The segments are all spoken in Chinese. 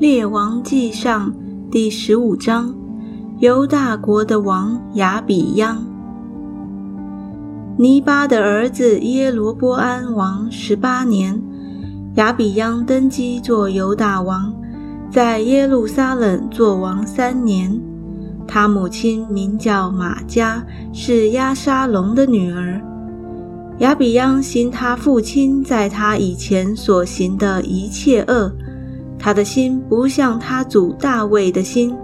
列王记上第十五章，犹大国的王亚比央。尼巴的儿子耶罗波安王十八年，亚比央登基做犹大王，在耶路撒冷做王三年。他母亲名叫玛加，是亚沙龙的女儿。亚比央行他父亲在他以前所行的一切恶。他的心不像他祖大卫的心，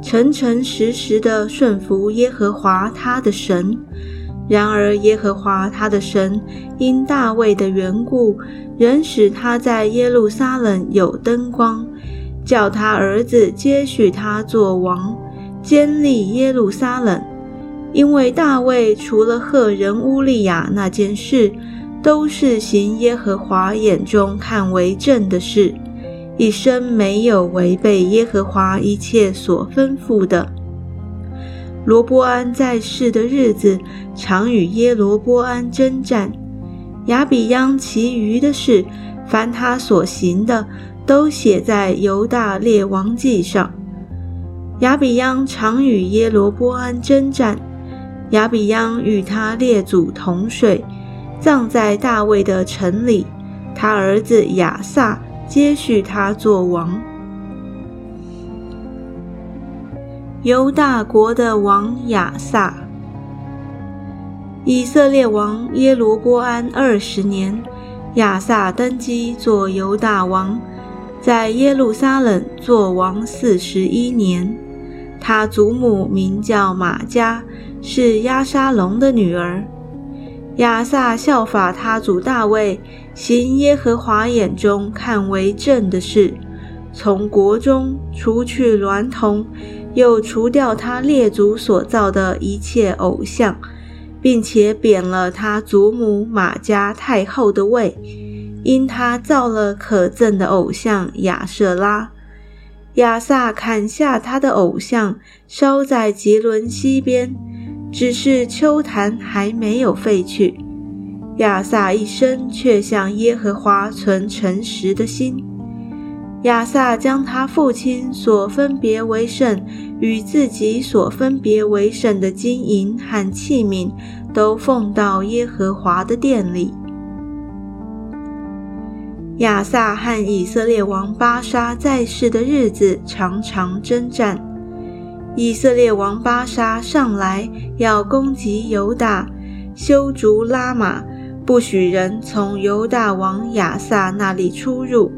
诚诚实实的顺服耶和华他的神。然而耶和华他的神因大卫的缘故，仍使他在耶路撒冷有灯光，叫他儿子接续他做王，坚立耶路撒冷。因为大卫除了赫人乌利亚那件事，都是行耶和华眼中看为正的事。一生没有违背耶和华一切所吩咐的。罗波安在世的日子，常与耶罗波安征战。亚比央其余的事，凡他所行的，都写在犹大列王记上。亚比央常与耶罗波安征战。亚比央与他列祖同睡，葬在大卫的城里。他儿子亚撒。接续他做王。犹大国的王亚萨，以色列王耶罗波安二十年，亚撒登基做犹大王，在耶路撒冷做王四十一年。他祖母名叫玛加，是亚沙龙的女儿。亚撒效法他祖大卫，行耶和华眼中看为正的事，从国中除去娈童，又除掉他列祖所造的一切偶像，并且贬了他祖母玛加太后的位，因他造了可憎的偶像亚瑟拉。亚撒砍下他的偶像，烧在杰伦西边。只是秋坛还没有废去，亚撒一生却向耶和华存诚实的心。亚撒将他父亲所分别为圣与自己所分别为圣的金银和器皿，都奉到耶和华的殿里。亚撒和以色列王巴沙在世的日子，常常征战。以色列王巴沙上来要攻击犹大，修筑拉玛，不许人从犹大王亚撒那里出入。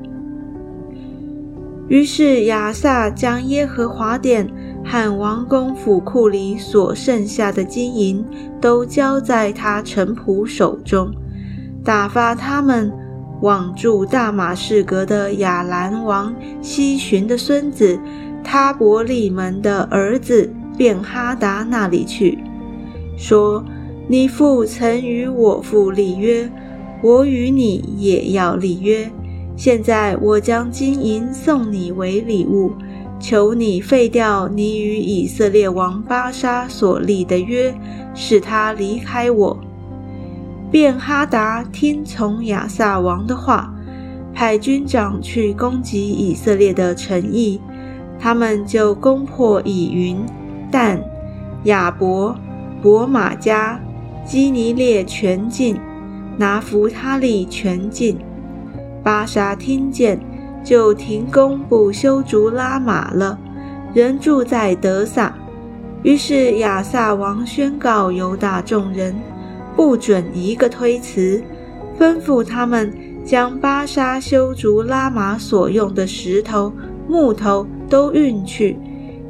于是亚撒将耶和华殿和王宫府库里所剩下的金银都交在他臣仆手中，打发他们往住大马士革的亚兰王西巡的孙子。他伯利门的儿子便哈达那里去，说：“你父曾与我父立约，我与你也要立约。现在我将金银送你为礼物，求你废掉你与以色列王巴沙所立的约，使他离开我。”便哈达听从亚萨王的话，派军长去攻击以色列的城邑。他们就攻破以云、但、亚伯、伯马加、基尼列全境，拿弗他利全境。巴沙听见，就停工不修竹拉玛了，人住在德萨。于是亚萨王宣告犹大众人，不准一个推辞，吩咐他们将巴沙修竹拉玛所用的石头、木头。都运去，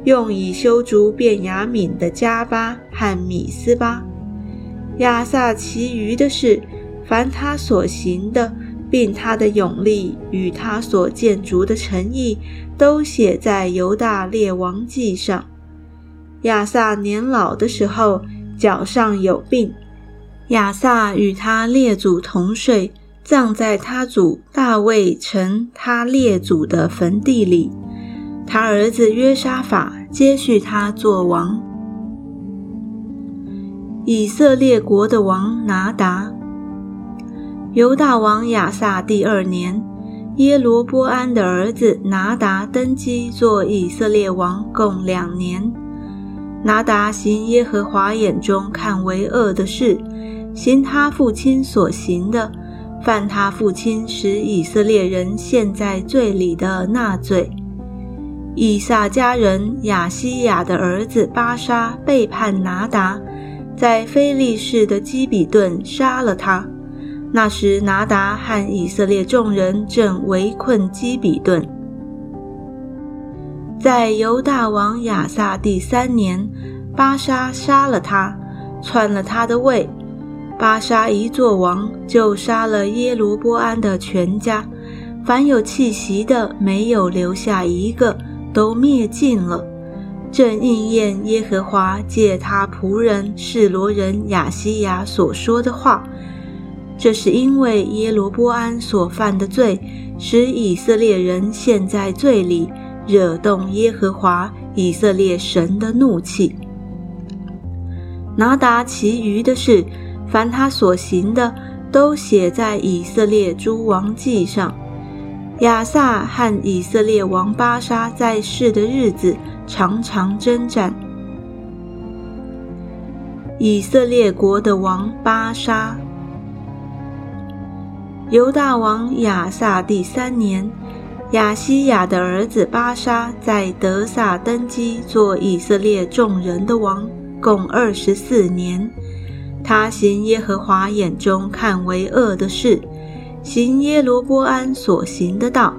用以修筑便雅敏的加巴和米斯巴。亚萨其余的事，凡他所行的，并他的勇力与他所建筑的诚意，都写在犹大列王记上。亚萨年老的时候，脚上有病。亚萨与他列祖同睡，葬在他祖大卫城他列祖的坟地里。他儿子约沙法接续他做王。以色列国的王拿达，犹大王亚撒第二年，耶罗波安的儿子拿达登基做以色列王，共两年。拿达行耶和华眼中看为恶的事，行他父亲所行的，犯他父亲使以色列人陷在罪里的那罪。以撒家人亚西亚的儿子巴沙背叛拿达，在非利士的基比顿杀了他。那时拿达和以色列众人正围困基比顿。在犹大王亚撒第三年，巴沙杀了他，篡了他的位。巴沙一做王，就杀了耶罗波安的全家，凡有气息的，没有留下一个。都灭尽了，正应验耶和华借他仆人示罗人亚西亚所说的话。这是因为耶罗波安所犯的罪，使以色列人陷在罪里，惹动耶和华以色列神的怒气。拿达其余的事，凡他所行的，都写在以色列诸王记上。亚萨和以色列王巴沙在世的日子，常常征战。以色列国的王巴沙，犹大王亚萨第三年，亚西亚的儿子巴沙在德萨登基做以色列众人的王，共二十四年。他行耶和华眼中看为恶的事。行耶罗波安所行的道，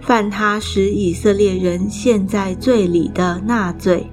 犯他使以色列人陷在罪里的那罪。